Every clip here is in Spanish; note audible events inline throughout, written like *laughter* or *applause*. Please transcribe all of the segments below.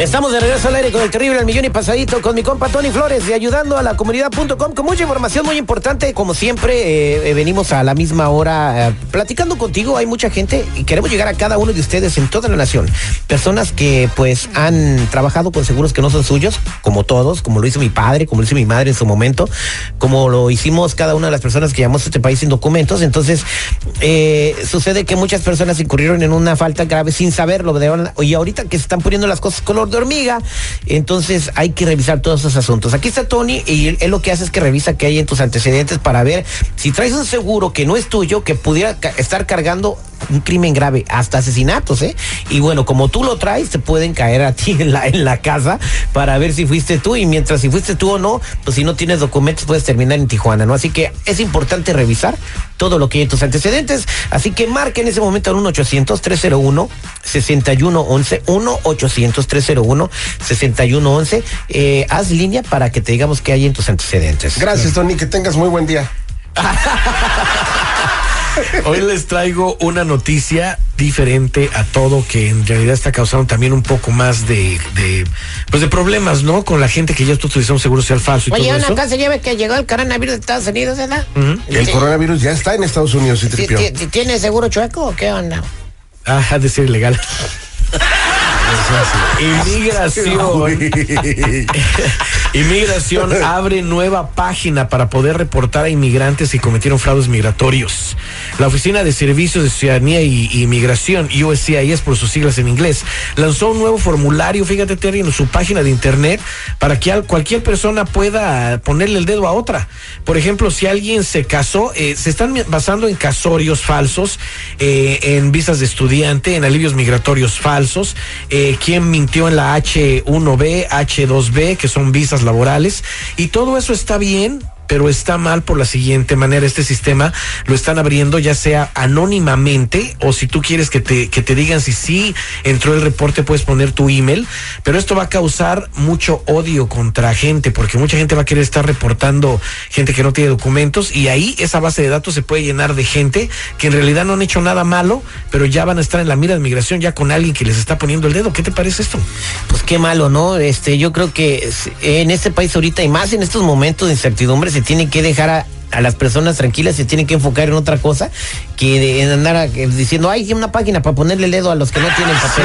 Estamos de regreso al aire con el terrible al millón y pasadito con mi compa Tony Flores de ayudando a la comunidad.com con mucha información muy importante. Como siempre, eh, eh, venimos a la misma hora eh, platicando contigo. Hay mucha gente y queremos llegar a cada uno de ustedes en toda la nación. Personas que pues han trabajado con seguros que no son suyos, como todos, como lo hizo mi padre, como lo hizo mi madre en su momento, como lo hicimos cada una de las personas que llamamos a este país sin documentos. Entonces, sucede que muchas personas incurrieron en una falta grave sin saberlo. Y ahorita que se están poniendo las cosas color de hormiga. Entonces hay que revisar todos esos asuntos. Aquí está Tony y él, lo que hace es que revisa qué hay en tus antecedentes para ver si traes un seguro que no es tuyo, que pudiera estar cargando un crimen grave, hasta asesinatos, ¿eh? Y bueno, como tú lo traes, te pueden caer a ti *laughs* en la, en la casa para ver si fuiste tú y mientras si fuiste tú o no, pues si no tienes documentos puedes terminar en Tijuana, ¿no? Así que es importante revisar todo lo que hay en tus antecedentes, así que marque en ese momento al 1-800-301-6111, 1-800-301-6111, eh, haz línea para que te digamos qué hay en tus antecedentes. Gracias, Tony, que tengas muy buen día. *laughs* Hoy les traigo una noticia diferente a todo que en realidad está causando también un poco más de, pues de problemas, ¿no? Con la gente que ya está utilizando un seguro social falso y Oye, todo una eso. casa lleve que llegó el coronavirus de Estados Unidos, ¿verdad? El coronavirus ya está en Estados Unidos, ¿sí, ¿Tiene seguro chueco o qué onda? Ah, ha de ser ilegal. *laughs* Inmigración. *laughs* Inmigración abre nueva página para poder reportar a inmigrantes que cometieron fraudes migratorios. La Oficina de Servicios de Ciudadanía y Inmigración, USCIS por sus siglas en inglés, lanzó un nuevo formulario, fíjate Terry, en su página de internet para que cualquier persona pueda ponerle el dedo a otra. Por ejemplo, si alguien se casó, eh, se están basando en casorios falsos, eh, en visas de estudiante, en alivios migratorios falsos, eh, quien mintió en la H1B, H2B, que son visas laborales, y todo eso está bien pero está mal por la siguiente manera. Este sistema lo están abriendo ya sea anónimamente o si tú quieres que te, que te digan si sí entró el reporte, puedes poner tu email, pero esto va a causar mucho odio contra gente porque mucha gente va a querer estar reportando gente que no tiene documentos y ahí esa base de datos se puede llenar de gente que en realidad no han hecho nada malo, pero ya van a estar en la mira de migración ya con alguien que les está poniendo el dedo. ¿Qué te parece esto? Pues qué malo, ¿no? Este, yo creo que en este país ahorita y más en estos momentos de incertidumbre tiene que dejar a, a las personas tranquilas se tienen que enfocar en otra cosa que en andar diciendo, hay una página para ponerle el dedo a los que no tienen papel.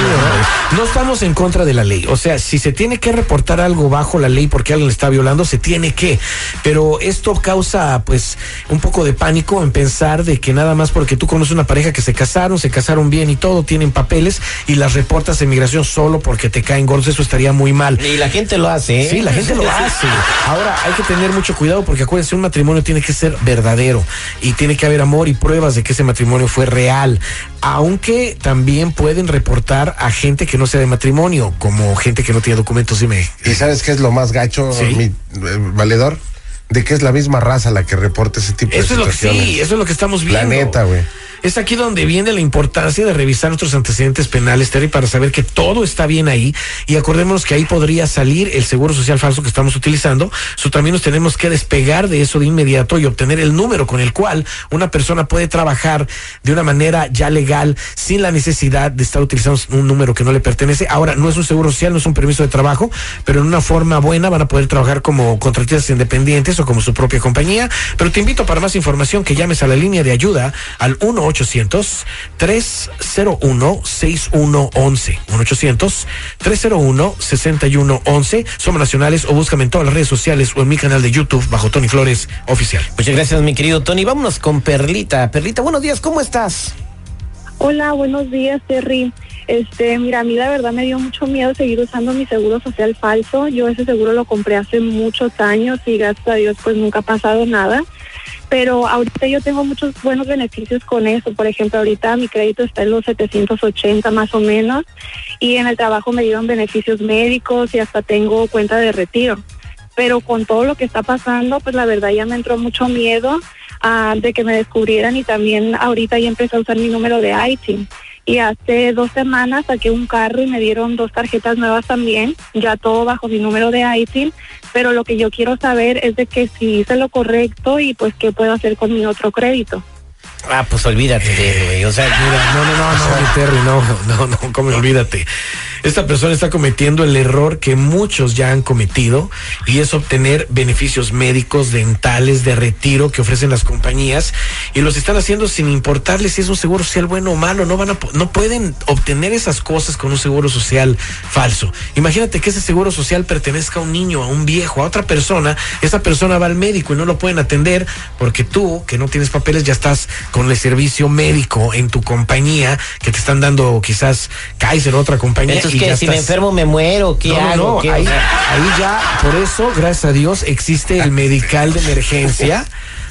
¿no? ¿no? estamos en contra de la ley. O sea, si se tiene que reportar algo bajo la ley porque alguien está violando, se tiene que. Pero esto causa, pues, un poco de pánico en pensar de que nada más porque tú conoces una pareja que se casaron, se casaron bien y todo, tienen papeles y las reportas en migración solo porque te caen gordos, eso estaría muy mal. Y la gente lo hace, ¿eh? Sí, la gente lo *laughs* hace. Ahora, hay que tener mucho cuidado porque acuérdense, un matrimonio tiene que ser verdadero y tiene que haber amor y pruebas de que ese matrimonio fue real, aunque también pueden reportar a gente que no sea de matrimonio, como gente que no tiene documentos. Dime. ¿Y sabes qué es lo más gacho, ¿Sí? mi eh, valedor? De que es la misma raza la que reporta ese tipo eso de es lo que situaciones. sí, eso es lo que estamos viendo. La neta, güey. Es aquí donde viene la importancia de revisar nuestros antecedentes penales, Terry, para saber que todo está bien ahí. Y acordémonos que ahí podría salir el seguro social falso que estamos utilizando. So, también nos tenemos que despegar de eso de inmediato y obtener el número con el cual una persona puede trabajar de una manera ya legal sin la necesidad de estar utilizando un número que no le pertenece. Ahora, no es un seguro social, no es un permiso de trabajo, pero en una forma buena van a poder trabajar como contratistas independientes o como su propia compañía. Pero te invito para más información que llames a la línea de ayuda al 1 1-800-301-6111. 1-800-301-6111. Somos nacionales o búscame en todas las redes sociales o en mi canal de YouTube bajo Tony Flores Oficial. Muchas gracias, mi querido Tony. Vámonos con Perlita. Perlita, buenos días, ¿cómo estás? Hola, buenos días, Terry. Este, mira, a mí la verdad me dio mucho miedo seguir usando mi seguro social falso. Yo ese seguro lo compré hace muchos años y gracias a Dios pues nunca ha pasado nada. Pero ahorita yo tengo muchos buenos beneficios con eso. Por ejemplo, ahorita mi crédito está en los 780 más o menos y en el trabajo me dieron beneficios médicos y hasta tengo cuenta de retiro. Pero con todo lo que está pasando, pues la verdad ya me entró mucho miedo uh, de que me descubrieran y también ahorita ya empecé a usar mi número de IT Y hace dos semanas saqué un carro y me dieron dos tarjetas nuevas también, ya todo bajo mi número de ITIN, pero lo que yo quiero saber es de que si hice lo correcto y pues qué puedo hacer con mi otro crédito. Ah, pues olvídate de güey. O sea, Mira, no, no, no, no, *laughs* mi Terry, no, no, no, come, olvídate. Esta persona está cometiendo el error que muchos ya han cometido y es obtener beneficios médicos, dentales, de retiro que ofrecen las compañías y los están haciendo sin importarles si es un seguro social bueno o malo. No van a, no pueden obtener esas cosas con un seguro social falso. Imagínate que ese seguro social pertenezca a un niño, a un viejo, a otra persona. Esa persona va al médico y no lo pueden atender porque tú, que no tienes papeles, ya estás con el servicio médico en tu compañía que te están dando quizás Kaiser, otra compañía. Y que ya si me enfermo me muero, ¿qué no, hago? no, ¿Qué- ahí, o sea, ahí ya, por eso, gracias a Dios, existe el medical de emergencia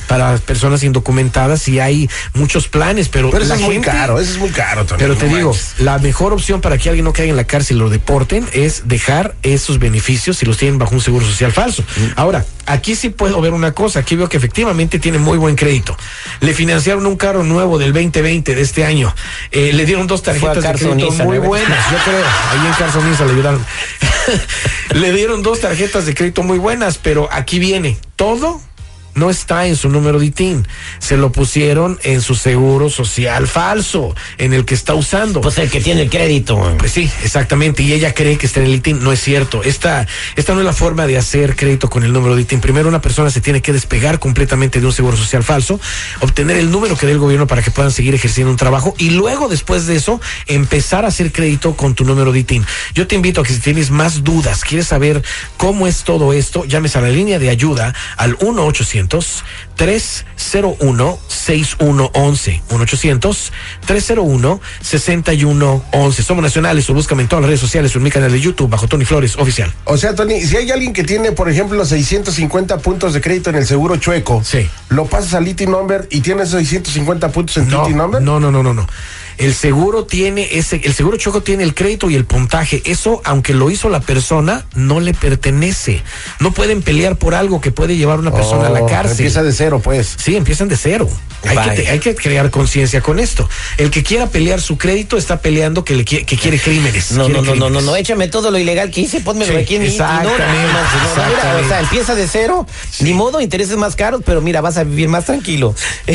para personas indocumentadas y hay muchos planes, pero, Pero eso la es muy caro, eso es muy caro, Tony. Pero te no digo, manches. la mejor opción para que alguien no caiga en la cárcel y lo deporten es dejar esos beneficios si los tienen bajo un seguro social falso. Ahora, aquí sí puedo ver una cosa, aquí veo que efectivamente tiene muy buen crédito. Le financiaron un carro nuevo del 2020 de este año. Eh, le dieron dos tarjetas de crédito muy ¿no? buenas, yo creo. Ahí en Carson Nissan le ayudaron. *laughs* le dieron dos tarjetas de crédito muy buenas, pero aquí viene todo no está en su número de ITIN. Se lo pusieron en su seguro social falso, en el que está usando. Pues el que tiene el crédito. Pues sí, exactamente. Y ella cree que está en el ITIN. No es cierto. Esta, esta no es la forma de hacer crédito con el número de ITIN. Primero, una persona se tiene que despegar completamente de un seguro social falso, obtener el número que dé el gobierno para que puedan seguir ejerciendo un trabajo y luego, después de eso, empezar a hacer crédito con tu número de ITIN. Yo te invito a que si tienes más dudas, quieres saber cómo es todo esto, llames a la línea de ayuda al 1 800 301 6111 1 800 301 6111 Somos nacionales o búscame en todas las redes sociales o en mi canal de YouTube bajo Tony Flores Oficial. O sea, Tony, si hay alguien que tiene, por ejemplo, 650 puntos de crédito en el seguro chueco, Sí. lo pasas al ITIN number y tienes 650 puntos en tu No, ITIN number. no, no, no, no, no. El seguro tiene ese, el seguro choco tiene el crédito y el puntaje. Eso, aunque lo hizo la persona, no le pertenece. No pueden pelear por algo que puede llevar a una persona a la Oh, cárcel. Empieza de cero, pues. Sí, empiezan de cero. Hay que, te- hay que crear conciencia con esto. El que quiera pelear su crédito está peleando que, le, qui- que quiere crímenes. No, quiere no, no, no, no, no, échame todo lo ilegal que hice, pónmelo Sí, aquí en mi no, o sea, empieza de cero, ni modo, intereses más caros, pero mira, vas a vivir más tranquilo. *laughs*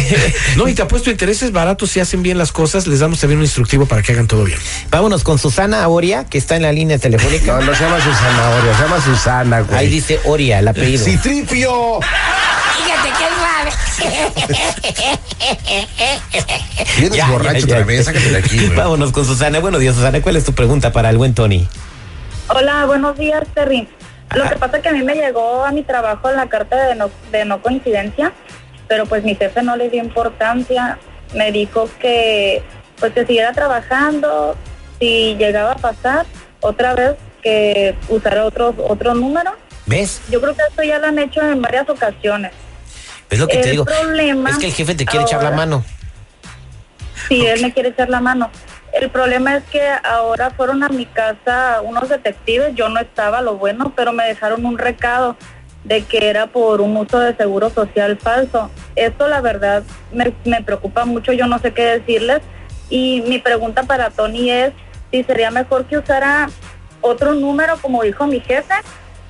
No, y te apuesto intereses baratos si hacen bien las cosas. Les damos también un instructivo para que hagan todo bien. Vámonos con Susana Oria, que está en la línea telefónica. No, no se llama Susana Oria, se llama Susana, güey. Ahí dice Oria, el apellido. Citripio. Fíjate qué suave. Vienes Ya, borracho ya, otra ya. vez, sácate de aquí, güey. Vámonos con Susana. Buenos días, Susana. ¿Cuál es tu pregunta para el buen Tony? Hola, buenos días, Terry. Lo que pasa es que a mí me llegó a mi trabajo la carta de no, de no coincidencia, pero pues mi jefe no le dio importancia. Me dijo que pues que siguiera trabajando, si llegaba a pasar otra vez que usara otro otro número. ¿Ves? Yo creo que esto ya lo han hecho en varias ocasiones. Es lo que te El digo. problema Es que el jefe te quiere echar la mano. Sí, él me quiere echar la mano. El problema es que ahora fueron a mi casa unos detectives, yo no estaba, lo bueno, pero me dejaron un recado de que era por un uso de seguro social falso. Esto la verdad me, me preocupa mucho, yo no sé qué decirles. Y mi pregunta para Tony es si sería mejor que usara otro número como dijo mi jefe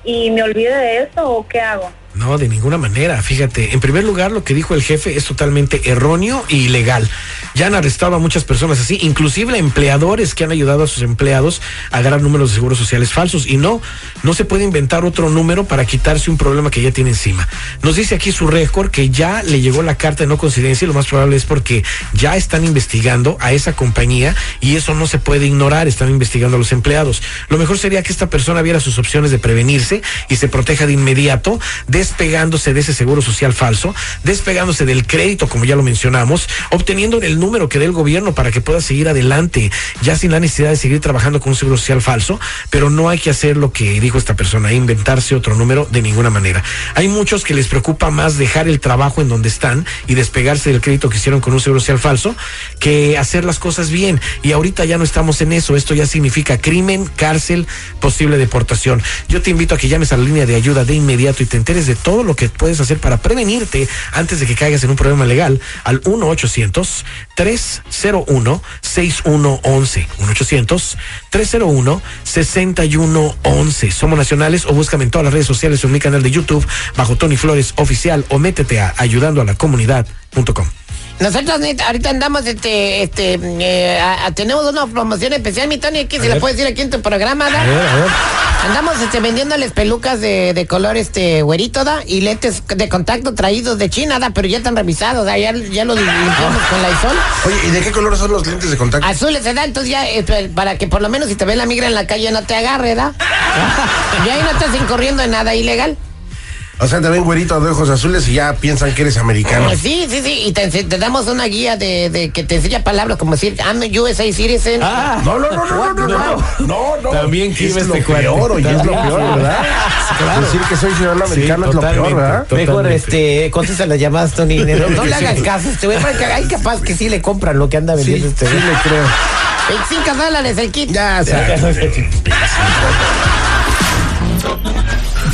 y me olvide de eso o qué hago. No, de ninguna manera. Fíjate, en primer lugar, lo que dijo el jefe es totalmente erróneo y ilegal. Ya han arrestado a muchas personas así, inclusive empleadores que han ayudado a sus empleados a ganar números de seguros sociales falsos. Y no, no se puede inventar otro número para quitarse un problema que ya tiene encima. Nos dice aquí su récord que ya le llegó la carta de no coincidencia y lo más probable es porque ya están investigando a esa compañía y eso no se puede ignorar, están investigando a los empleados. Lo mejor sería que esta persona viera sus opciones de prevenirse y se proteja de inmediato, despegándose de ese seguro social falso, despegándose del crédito, como ya lo mencionamos, obteniendo el número que dé el gobierno para que pueda seguir adelante, ya sin la necesidad de seguir trabajando con un seguro social falso, pero no hay que hacer lo que dijo esta persona, inventarse otro número de ninguna manera. Hay muchos que les preocupa más dejar el trabajo en donde están y despegarse del crédito que hicieron con un seguro social falso que hacer las cosas bien. Y ahorita ya no estamos en eso. Esto ya significa crimen, cárcel, posible deportación. Yo te invito a que llames a la línea de ayuda de inmediato y te enteres de todo lo que puedes hacer para prevenirte antes de que caigas en un problema legal al 1 800 301-6111. 1-800-301-6111. Somos nacionales o búscame en todas las redes sociales o en mi canal de YouTube bajo Tony Flores Oficial o métete a ayudando a la comunidad.com. Nosotros ahorita andamos, este, este, eh, a- a- tenemos una promoción especial, mi Tony, que se la puedes decir aquí en tu programa, ¿da? Andamos, este, vendiéndoles pelucas de, de color, este, güerito, ¿da? Y lentes de contacto traídos de China, ¿da? Pero ya están revisados, ¿da? Ya, ya los limpiamos con la isol. Oye, ¿y de qué color son los lentes de contacto? Azules, ¿verdad? Entonces ya, eh, para que por lo menos si te ve la migra en la calle no te agarre, ¿da? *laughs* Y ahí no estás incurriendo en nada ilegal. O sea, te ven güerito de ojos azules y ya piensan que eres americano. Pues sí, sí, sí. Y te, te damos una guía de, de que te enseña palabras como decir, I'm a USA citizen. Ah. No, no, no, no, no, no, no, no, no. También que es iba lo este cuate. peor, oye, es lo También. peor, ¿verdad? Decir que soy ciudadano Sí, americano es lo peor. ¿verdad? Totalmente. Mejor este, contesta las llamadas, Tony. *laughs* No, no le hagan caso a este güey, porque hay capaz que sí le compran lo que anda Sí, vendiendo sí este güey. le creo. 25 dólares el kit. Ya, se